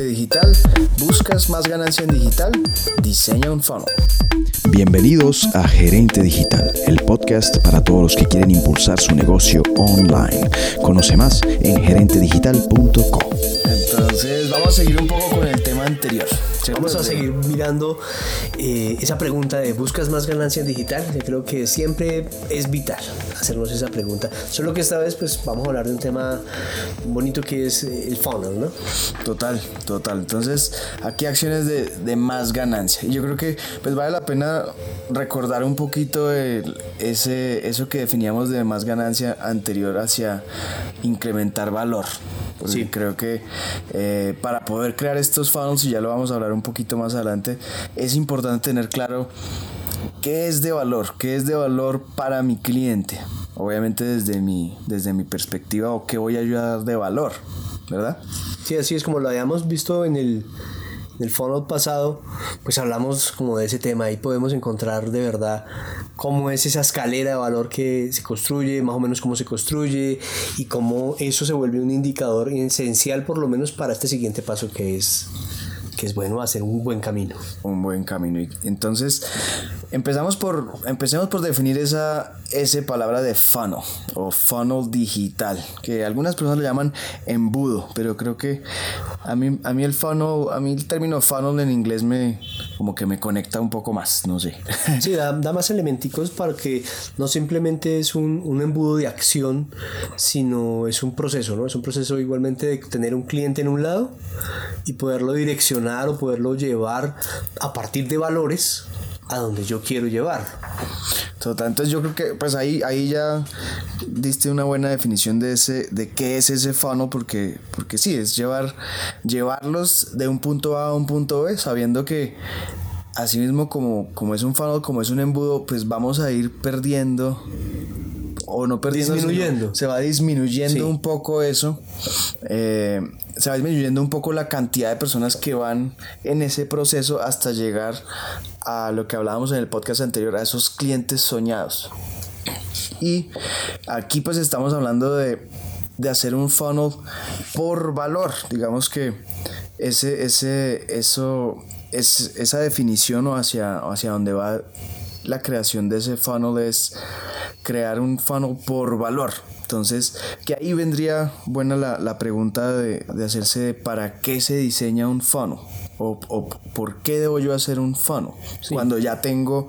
Digital. ¿Buscas más ganancia en digital? Diseña un funnel. Bienvenidos a Gerente Digital, el podcast para todos los que quieren impulsar su negocio online. Conoce más en gerentedigital.com. Entonces vamos a seguir un poco con el tema anterior. Vamos a seguir mirando eh, esa pregunta de ¿buscas más ganancia en digital? Yo creo que siempre es vital hacernos esa pregunta. Solo que esta vez pues vamos a hablar de un tema bonito que es eh, el funnel, ¿no? Total, total. Entonces aquí acciones de, de más ganancia. Y yo creo que pues vale la pena recordar un poquito el, ese, eso que definíamos de más ganancia anterior hacia incrementar valor. Sí. creo que eh, para poder crear estos funnels, y ya lo vamos a hablar un poquito más adelante, es importante tener claro qué es de valor, qué es de valor para mi cliente. Obviamente desde mi, desde mi perspectiva o qué voy a ayudar de valor, ¿verdad? Sí, así es como lo habíamos visto en el, el funnel pasado, pues hablamos como de ese tema y podemos encontrar de verdad cómo es esa escalera de valor que se construye, más o menos cómo se construye y cómo eso se vuelve un indicador esencial por lo menos para este siguiente paso que es que es bueno hacer un buen camino. Un buen camino. Entonces, empezamos por, empecemos por definir esa, esa palabra de funnel o funnel digital, que algunas personas lo llaman embudo, pero creo que a mí, a mí el funnel, a mí el término funnel en inglés me, como que me conecta un poco más, no sé. Sí, da, da más elementicos para que no simplemente es un, un embudo de acción, sino es un proceso, ¿no? Es un proceso igualmente de tener un cliente en un lado y poderlo direccionar o poderlo llevar a partir de valores a donde yo quiero llevar. Total, entonces yo creo que pues ahí, ahí ya diste una buena definición de ese, de qué es ese funnel, porque, porque sí, es llevar, llevarlos de un punto A a un punto B, sabiendo que así mismo como, como es un funnel, como es un embudo, pues vamos a ir perdiendo o no perdiendo, disminuyendo. se va disminuyendo un poco eso. Eh, se va disminuyendo un poco la cantidad de personas que van en ese proceso hasta llegar a lo que hablábamos en el podcast anterior, a esos clientes soñados. Y aquí pues estamos hablando de, de hacer un funnel por valor. Digamos que ese, ese, eso, es, esa definición o hacia, hacia dónde va la creación de ese funnel es crear un funnel por valor. Entonces, que ahí vendría buena la, la pregunta de, de, hacerse de para qué se diseña un funnel o, o por qué debo yo hacer un funnel sí. cuando ya tengo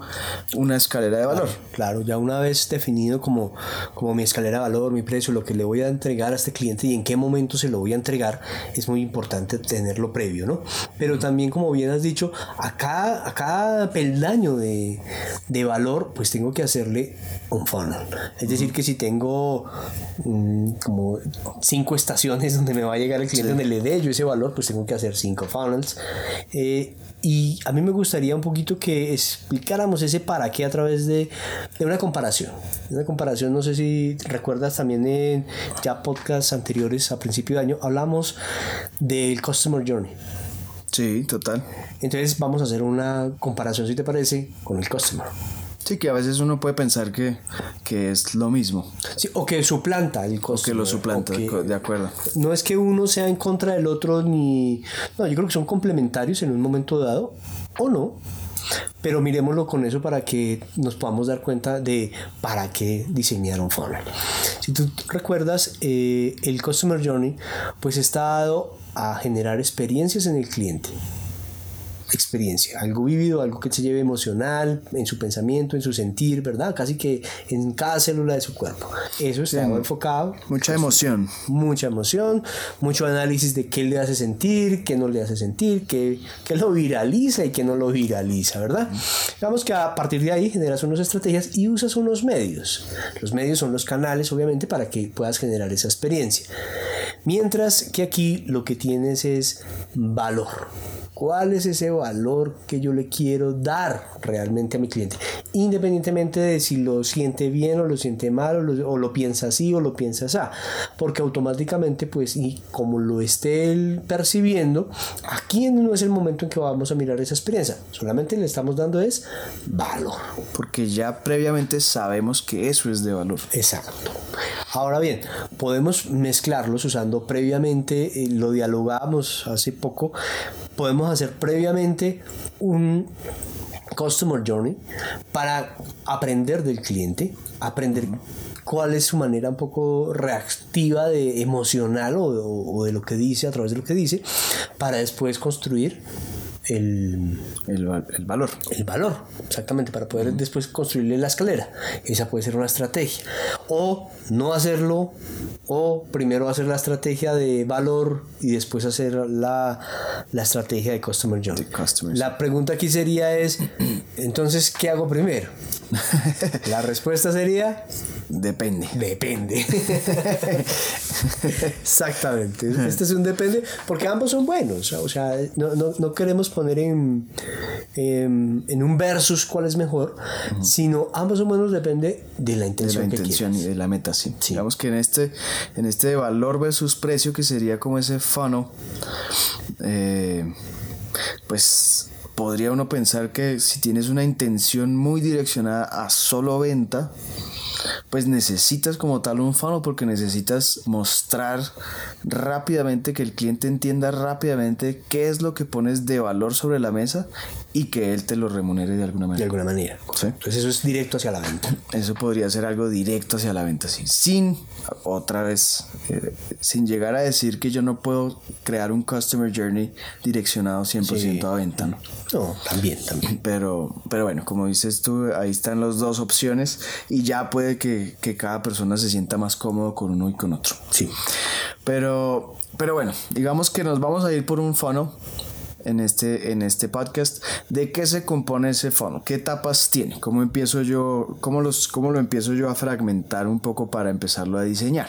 una escalera de valor. Claro, claro, ya una vez definido como, como mi escalera de valor, mi precio, lo que le voy a entregar a este cliente y en qué momento se lo voy a entregar, es muy importante tenerlo previo, ¿no? Pero también, como bien has dicho, a cada, a cada peldaño de, de valor, pues tengo que hacerle un funnel. Es decir, que si tengo um, como cinco estaciones donde me va a llegar el cliente, sí. donde le dé yo ese valor, pues tengo que hacer cinco funnels. Eh, y a mí me gustaría un poquito que explicáramos ese para qué a través de, de una comparación. Una comparación, no sé si recuerdas también en ya podcasts anteriores a principio de año, hablamos del Customer Journey. Sí, total. Entonces vamos a hacer una comparación, si te parece, con el Customer. Sí, que a veces uno puede pensar que, que es lo mismo. Sí, o que suplanta el costo. O que lo suplanta, que, de acuerdo. No es que uno sea en contra del otro ni... No, yo creo que son complementarios en un momento dado, o no. Pero miremoslo con eso para que nos podamos dar cuenta de para qué diseñar un funnel. Si tú recuerdas, eh, el Customer Journey pues está dado a generar experiencias en el cliente experiencia, algo vivido, algo que se lleve emocional en su pensamiento, en su sentir, ¿verdad? Casi que en cada célula de su cuerpo. Eso está sí, enfocado. Mucha emoción. Mucha emoción, mucho análisis de qué le hace sentir, qué no le hace sentir, qué, qué lo viraliza y qué no lo viraliza, ¿verdad? Digamos que a partir de ahí generas unas estrategias y usas unos medios. Los medios son los canales, obviamente, para que puedas generar esa experiencia. Mientras que aquí lo que tienes es valor. ¿Cuál es ese valor que yo le quiero dar realmente a mi cliente? Independientemente de si lo siente bien o lo siente mal o lo, o lo piensa así o lo piensa así. Porque automáticamente, pues, y como lo esté él percibiendo, aquí no es el momento en que vamos a mirar esa experiencia. Solamente le estamos dando es valor. Porque ya previamente sabemos que eso es de valor. Exacto. Ahora bien, podemos mezclarlos usando hablando previamente, eh, lo dialogamos hace poco, podemos hacer previamente un Customer Journey para aprender del cliente, aprender cuál es su manera un poco reactiva de emocional o, o, de lo que dice a través de lo que dice para después construir el, el, el, valor. El valor, exactamente, para poder después construirle la escalera. Esa puede ser una estrategia. O no hacerlo, o primero hacer la estrategia de valor y después hacer la, la estrategia de Customer Journey. La pregunta aquí sería es, entonces, ¿qué hago primero? la respuesta sería... Depende. Depende. Exactamente. Este es un depende porque ambos son buenos. O sea, no, no, no queremos poner en, en, un versus cuál es mejor, sino ambos son buenos depende de la intención. De la intención y de la meta, sí. Digamos que en este, en este valor versus precio, que sería como ese funnel, eh, pues podría uno pensar que si tienes una intención muy direccionada a solo venta, pues necesitas como tal un funnel porque necesitas mostrar rápidamente que el cliente entienda rápidamente qué es lo que pones de valor sobre la mesa y que él te lo remunere de alguna manera. De alguna manera. Entonces eso es directo hacia la venta. Eso podría ser algo directo hacia la venta, sí. Sin, otra vez, eh, sin llegar a decir que yo no puedo crear un customer journey direccionado 100% a venta, ¿no? No, también, también. Pero, pero bueno, como dices tú, ahí están las dos opciones y ya puede que, que cada persona se sienta más cómodo con uno y con otro. Sí. Pero, pero bueno, digamos que nos vamos a ir por un funnel en este, en este podcast. ¿De qué se compone ese funnel? ¿Qué etapas tiene? ¿Cómo empiezo yo, cómo, los, cómo lo empiezo yo a fragmentar un poco para empezarlo a diseñar?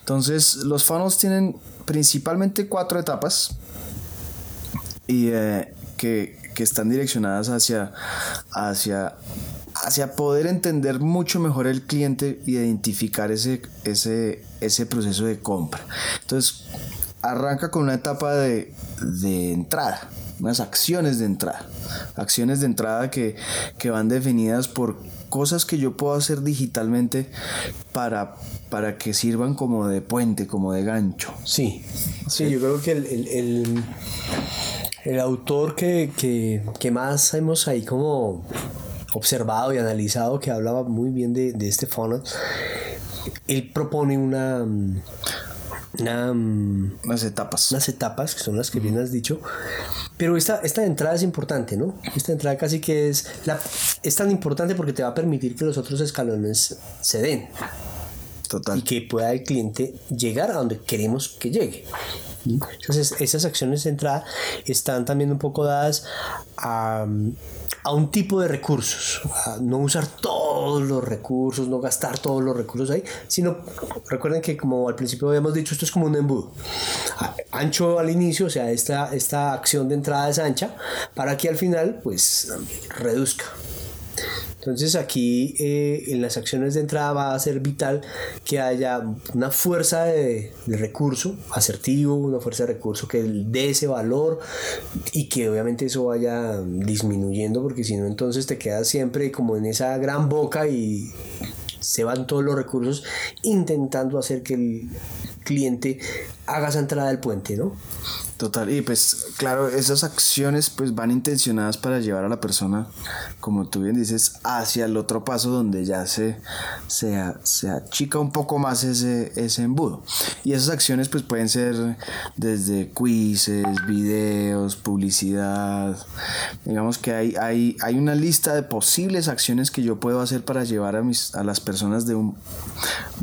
Entonces, los funnels tienen principalmente cuatro etapas y eh, que, que, están direccionadas hacia, hacia, hacia poder entender mucho mejor el cliente y identificar ese, ese, ese proceso de compra. Entonces, arranca con una etapa de, de entrada, unas acciones de entrada. Acciones de entrada que, que, van definidas por cosas que yo puedo hacer digitalmente para, para que sirvan como de puente, como de gancho. Sí, sí, yo creo que el, el, el, el autor que, que, que, más hemos ahí como observado y analizado, que hablaba muy bien de, de este funnel, él propone una una, unas etapas. Unas etapas, que son las que bien has dicho. Pero esta, esta entrada es importante, ¿no? Esta entrada casi que es, la, es tan importante porque te va a permitir que los otros escalones se den. Total. Y que pueda el cliente llegar a donde queremos que llegue. Entonces, esas acciones de entrada están también un poco dadas a, a un tipo de recursos, no usar todos los recursos, no gastar todos los recursos ahí, sino recuerden que como al principio habíamos dicho, esto es como un embudo. Ancho al inicio, o sea, esta, esta acción de entrada es ancha para que al final pues reduzca. Entonces aquí eh, en las acciones de entrada va a ser vital que haya una fuerza de, de, recurso asertivo, una fuerza de recurso que dé ese valor y que obviamente eso vaya disminuyendo porque si no entonces te quedas siempre como en esa gran boca y se van todos los recursos intentando hacer que el cliente haga esa entrada del puente, ¿no? Total, y pues claro, esas acciones pues van intencionadas para llevar a la persona, como tú bien dices, hacia el otro paso donde ya se, se, se achica un poco más ese, ese embudo. Y esas acciones pues pueden ser desde quizzes, videos, publicidad. Digamos que hay, hay, hay una lista de posibles acciones que yo puedo hacer para llevar a, mis, a las personas de, un,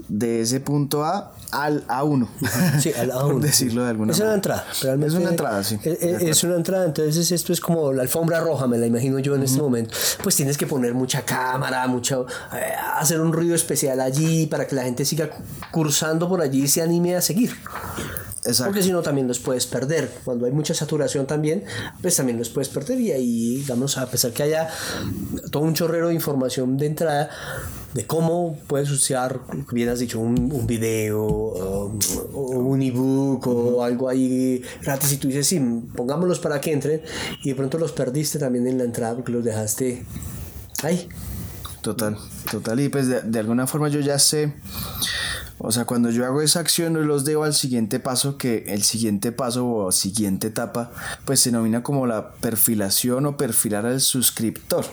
de ese punto A al A1. Sí, al A1. por decirlo de alguna es manera. una entrada, realmente. Es una entrada, sí. Es, es, una entrada, entonces esto es como la alfombra roja, me la imagino yo en uh -huh. este momento. Pues tienes que poner mucha cámara, mucho, eh, hacer un ruido especial allí para que la gente siga cursando por allí y se anime a seguir. Exacto. Porque si no también los puedes perder. Cuando hay mucha saturación también, pues también los puedes perder y ahí, digamos, a pesar que haya todo un chorrero de información de entrada, de cómo puedes usar, bien has dicho, un, un video o un ebook o algo ahí gratis y tú dices, sí, pongámoslos para que entren y de pronto los perdiste también en la entrada porque los dejaste ahí. Total, total. Y pues de, de alguna forma yo ya sé O sea, cuando yo hago esa acción, los debo al siguiente paso, que el siguiente paso o siguiente etapa, pues se denomina como la perfilación o perfilar al suscriptor.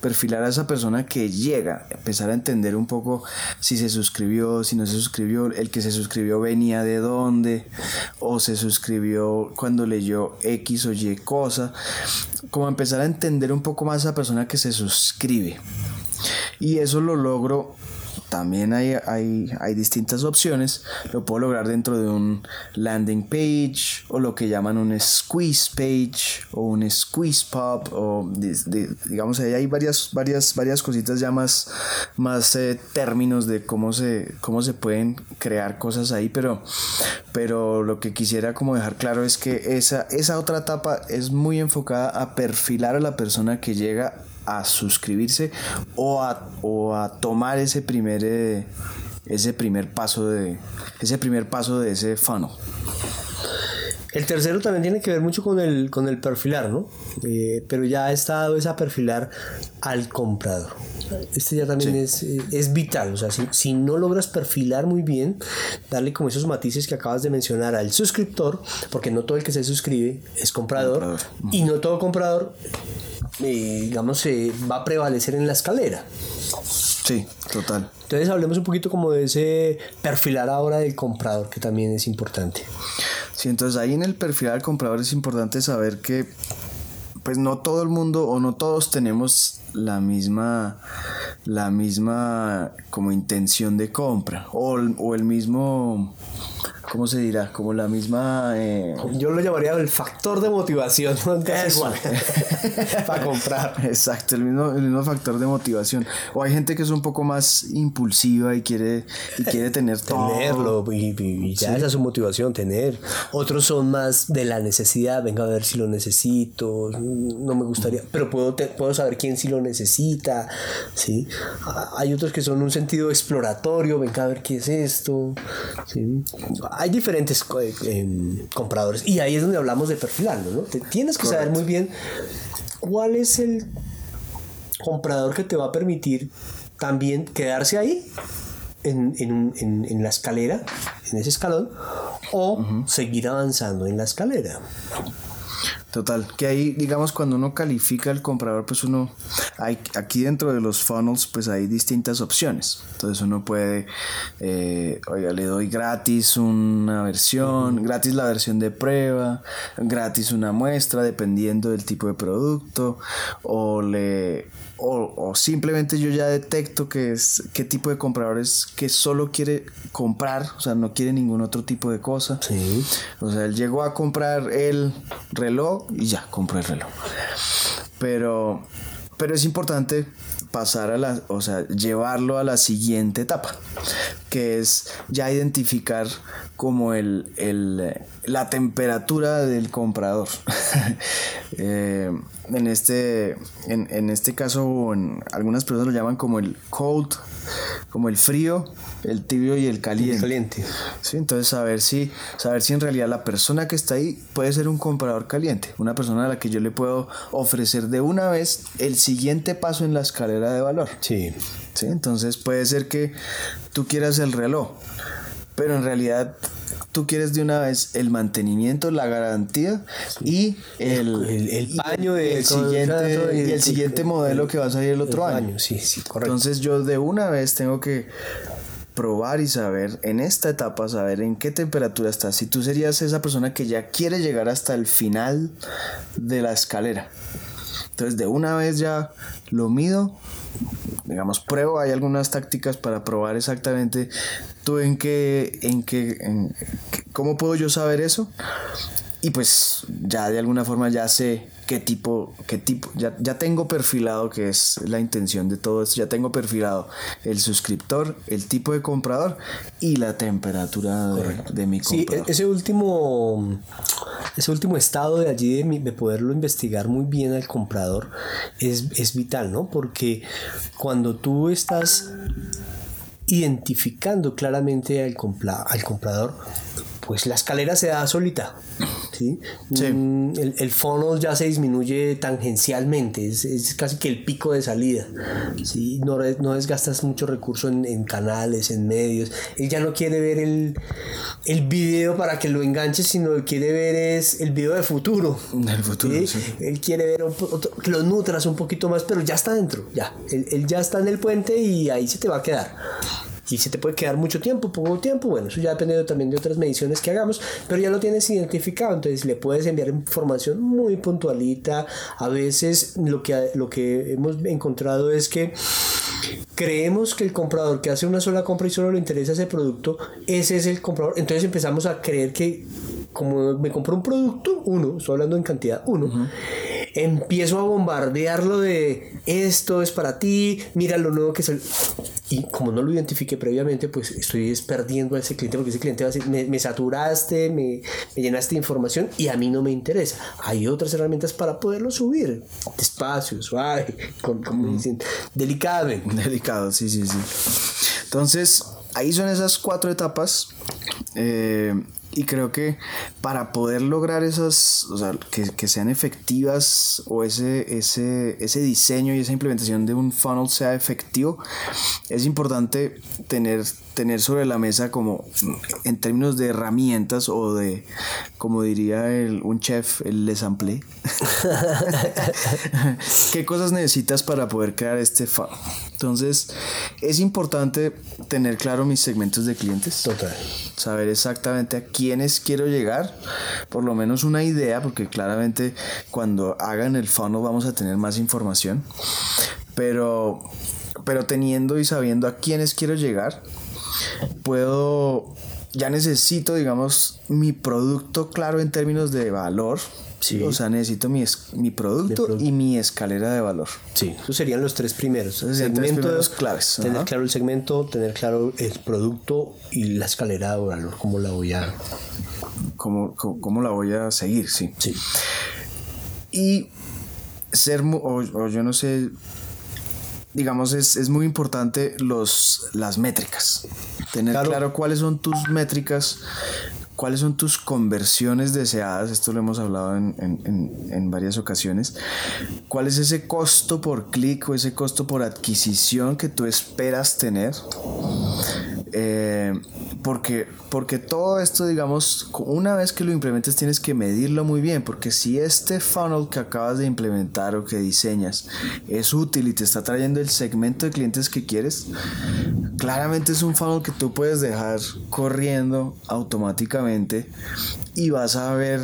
Perfilar a esa persona que llega, empezar a entender un poco si se suscribió, si no se suscribió, el que se suscribió venía de dónde, o se suscribió cuando leyó X o Y cosa. Como empezar a entender un poco más a esa persona que se suscribe. Y eso lo logro también hay, hay, hay, distintas opciones. Lo puedo lograr dentro de un landing page o lo que llaman un squeeze page o un squeeze pop o digamos ahí hay varias, varias, varias cositas ya más, eh, términos de cómo se, cómo se pueden crear cosas ahí, pero, pero lo que quisiera como dejar claro es que esa, esa otra etapa es muy enfocada a perfilar a la persona que llega a suscribirse o a, o a tomar ese primer, eh, ese primer paso de ese primer paso de ese funnel. El tercero también tiene que ver mucho con el, con el perfilar, ¿no? Eh, pero ya ha estado esa perfilar al comprador. Este ya también es, eh, es, vital. O sea, si, si, no logras perfilar muy bien, darle como esos matices que acabas de mencionar al suscriptor, porque no todo el que se suscribe es comprador, comprador. y no todo comprador eh, digamos, eh, va a prevalecer en la escalera. Sí, total. Entonces hablemos un poquito como de ese perfilar ahora del comprador, que también es importante. Sí, entonces ahí en el perfilar del comprador es importante saber que pues no todo el mundo o no todos tenemos la misma la misma como intención de compra o, o el mismo ¿cómo se dirá? Como la misma... Eh, Yo lo llamaría el factor de motivación. para comprar. Exacto, el mismo, el mismo factor de motivación. O hay gente que es un poco más impulsiva y quiere, y quiere tener todo. Tenerlo, y, ya esa es su motivación, tener. Otros son más de la necesidad, venga a ver si lo necesito, no me gustaría, pero puedo, puedo saber quién sí lo necesita. ¿sí? Hay otros que son un sentido exploratorio, venga a ver qué es esto. ¿sí? Hay diferentes eh, em, compradores y ahí es donde hablamos de perfilarlo, ¿no? tienes que saber muy bien cuál es el comprador que te va a permitir también quedarse ahí en, en, la escalera, en ese escalón, o seguir avanzando en la escalera. Total, que ahí, digamos, cuando uno califica al comprador, pues uno, hay, aquí dentro de los funnels, pues hay distintas opciones. Entonces uno puede, eh, oiga, le doy gratis una versión, gratis la versión de prueba, gratis una muestra, dependiendo del tipo de producto, o le o, simplemente yo ya detecto que es qué tipo de comprador es que solo quiere comprar, o sea, no quiere ningún otro tipo de cosa. Sí. O sea, él llegó a comprar el reloj y ya compró el reloj. Pero, pero es importante pasar a la, o sea, llevarlo a la siguiente etapa, que es ya identificar como el, el la temperatura del comprador. Eh, en, este, en, en, este caso, en, algunas personas lo llaman como el cold, como el frío, el tibio y el caliente. caliente. Sí, entonces saber si, saber si en realidad la persona que está ahí puede ser un comprador caliente, una persona a la que yo le puedo ofrecer de una vez el siguiente paso en la escalera de valor. Sí. Sí, entonces puede ser que tú quieras el reloj, pero en realidad tú quieres de una vez el mantenimiento, la garantía y el, el, paño de el siguiente, y el, siguiente modelo que va a salir el otro año. Sí, sí, correcto. Entonces yo de una vez tengo que probar y saber en esta etapa, saber en qué temperatura estás. Si tú serías esa persona que ya quiere llegar hasta el final de la escalera. Entonces de una vez ya lo mido, digamos, pruebo, hay algunas tácticas para probar exactamente tú en qué, en qué, cómo puedo yo saber eso. Y pues ya de alguna forma ya sé qué tipo, qué tipo, ya, ya tengo perfilado que es la intención de todo esto, ya tengo perfilado el suscriptor, el tipo de comprador y la temperatura de, mi comprador. Sí, ese último, ese último estado de allí de, de poderlo investigar muy bien al comprador es, es vital, ¿no? Porque cuando tú estás identificando claramente al, al comprador, pues la escalera se da solita. ¿Sí? Mm, El, el, funnel ya se disminuye tangencialmente, es, es, casi que el pico de salida. ¿sí? No, no desgastas mucho recurso en, en, canales, en medios. Él ya no quiere ver el, el video para que lo enganche, sino lo que quiere ver es el video de futuro. El futuro, ¿sí? Él quiere ver otro, que lo nutras un poquito más, pero ya está dentro, ya. Él, él ya está en el puente y ahí se te va a quedar y se te puede quedar mucho tiempo, poco tiempo, bueno, eso ya depende también de otras mediciones que hagamos, pero ya lo tienes identificado, entonces le puedes enviar información muy puntualita, a veces lo que, lo que hemos encontrado es que creemos que el comprador que hace una sola compra y solo le interesa ese producto, ese es el comprador, entonces empezamos a creer que como me compro un producto, uno, estoy hablando en cantidad, uno. Empiezo a bombardearlo de esto es para ti, mira lo nuevo que es el... Y como no lo identifiqué previamente, pues estoy perdiendo a ese cliente porque ese cliente va a decir, me, me saturaste, me, me, llenaste de información y a mí no me interesa. Hay otras herramientas para poderlo subir, despacio, suave, con, como dicen, delicadamente. Delicado, sí, sí, sí. Entonces, ahí son esas cuatro etapas. Eh, y creo que para poder lograr esas, o sea, que, que, sean efectivas o ese, ese, ese diseño y esa implementación de un funnel sea efectivo, es importante tener, tener sobre la mesa como en términos de herramientas o de, como diría el, un chef, el les amplé. ¿Qué cosas necesitas para poder crear este funnel? Entonces, es importante tener claro mis segmentos de clientes. Total. Saber exactamente a quiénes quiero llegar. Por lo menos una idea, porque claramente cuando hagan el funnel vamos a tener más información. Pero, pero teniendo y sabiendo a quiénes quiero llegar, puedo. Ya necesito, digamos, mi producto claro en términos de valor. Sí. O sea, necesito mi, mi producto, producto, y mi escalera de valor. Sí, esos serían los tres primeros. Esos segmento, tres primeros claves. Tener Ajá. claro el segmento, tener claro el producto y la escalera de valor, cómo la voy a... Cómo, cómo, cómo la voy a seguir, sí. Sí. Y ser, o, o yo no sé, digamos, es, es, muy importante los, las métricas. Tener claro. claro cuáles son tus métricas, cuáles son tus conversiones deseadas, esto lo hemos hablado en, en, en, varias ocasiones, cuál es ese costo por clic o ese costo por adquisición que tú esperas tener. Eh, porque, porque todo esto, digamos, una vez que lo implementes tienes que medirlo muy bien, porque si este funnel que acabas de implementar o que diseñas es útil y te está trayendo el segmento de clientes que quieres, claramente es un funnel que tú puedes dejar corriendo automáticamente y vas a ver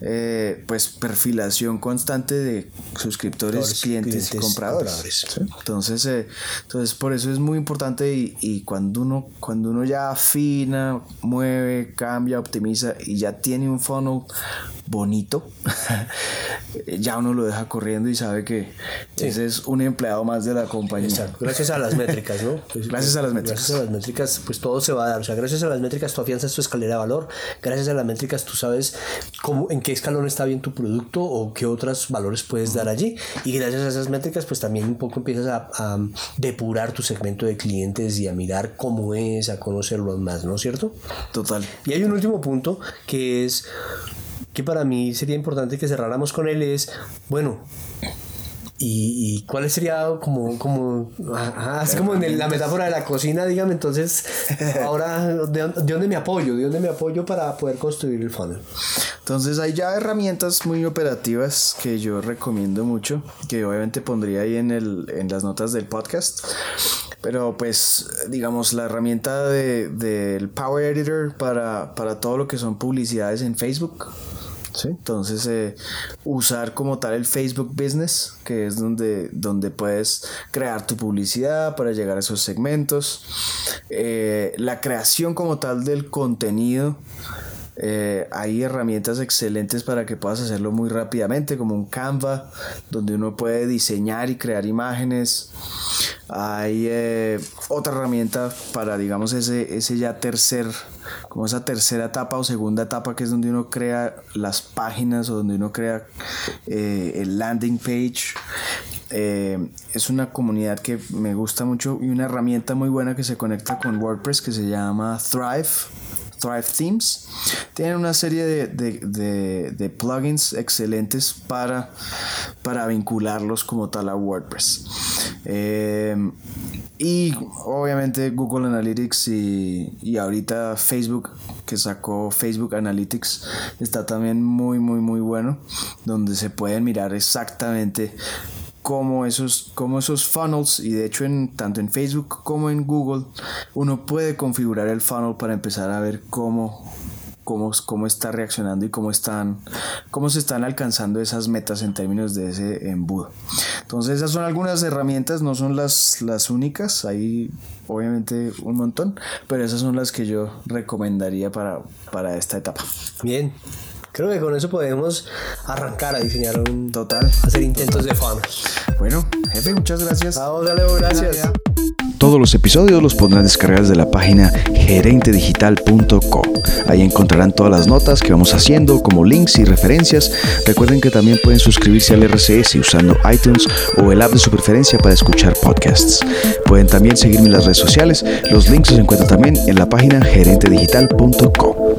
eh, pues perfilación constante de suscriptores, clientes, clientes, y compradores. compradores. ¿sí? Entonces, eh, entonces por eso es muy importante y, y, cuando uno cuando uno ya afina, mueve, cambia, optimiza y ya tiene un funnel bonito, ya uno lo deja corriendo y sabe que sí. ese es un empleado más de la compañía. Exacto. Gracias a las métricas, ¿no? Pues, gracias a las métricas. Gracias a las métricas, pues todo se va a dar. O sea, gracias a las métricas tú afianzas tu escalera de valor. Gracias a las métricas tú sabes cómo, en qué escalón está bien tu producto o qué otros valores puedes dar allí. Y gracias a esas métricas, pues también un poco empiezas a, a depurar tu segmento de clientes y a mirar cómo es, a conocerlos más, ¿no es cierto? Total. Y hay un último punto que es que para mí sería importante que cerráramos con él es, bueno, ¿Y, y cuál sería como, como, ajá, es como en el, la metáfora de la cocina, dígame, entonces, ahora, ¿de, ¿de, dónde me apoyo? ¿De dónde me apoyo para poder construir el funnel? Entonces hay ya herramientas muy operativas que yo recomiendo mucho, que obviamente pondría ahí en, el, en las notas del podcast. Pero pues, digamos, la herramienta del de, Power Editor para, para todo lo que son publicidades en Facebook. Entonces, eh, usar como tal el Facebook Business, que es donde, donde puedes crear tu publicidad para llegar a esos segmentos. Eh, la creación como tal del contenido. Eh, hay herramientas excelentes para que puedas hacerlo muy rápidamente, como un Canva, donde uno puede diseñar y crear imágenes. Hay otra herramienta para, digamos, ese, ese ya tercer, como esa tercera etapa o segunda etapa, que es donde uno crea las páginas o donde uno crea eh, el landing page. Eh, es una comunidad que me gusta mucho y una herramienta muy buena que se conecta con WordPress que se llama Thrive Thrive Themes. Tienen una serie de, plugins excelentes para, para vincularlos como tal a WordPress. Eh, y obviamente Google Analytics y, y, ahorita Facebook, que sacó Facebook Analytics, está también muy, muy, muy bueno, donde se pueden mirar exactamente cómo esos, cómo esos funnels, y de hecho en, tanto en Facebook como en Google, uno puede configurar el funnel para empezar a ver cómo cómo, está reaccionando y cómo están, cómo se están alcanzando esas metas en términos de ese embudo. Entonces esas son algunas herramientas, no son las, las únicas, hay obviamente un montón, pero esas son las que yo recomendaría para, para esta etapa. Bien, Creo que con eso podemos arrancar a diseñar un total, hacer intentos de fama. Bueno, jefe, muchas gracias. Vamos, dale, gracias. Todos los episodios los podrán descargar desde la página gerentedigital.co. Ahí encontrarán todas las notas que vamos haciendo, como links y referencias. Recuerden que también pueden suscribirse al RCS usando iTunes o el app de su preferencia para escuchar podcasts. Pueden también seguirme en las redes sociales. Los links los encuentran también en la página gerentedigital.co.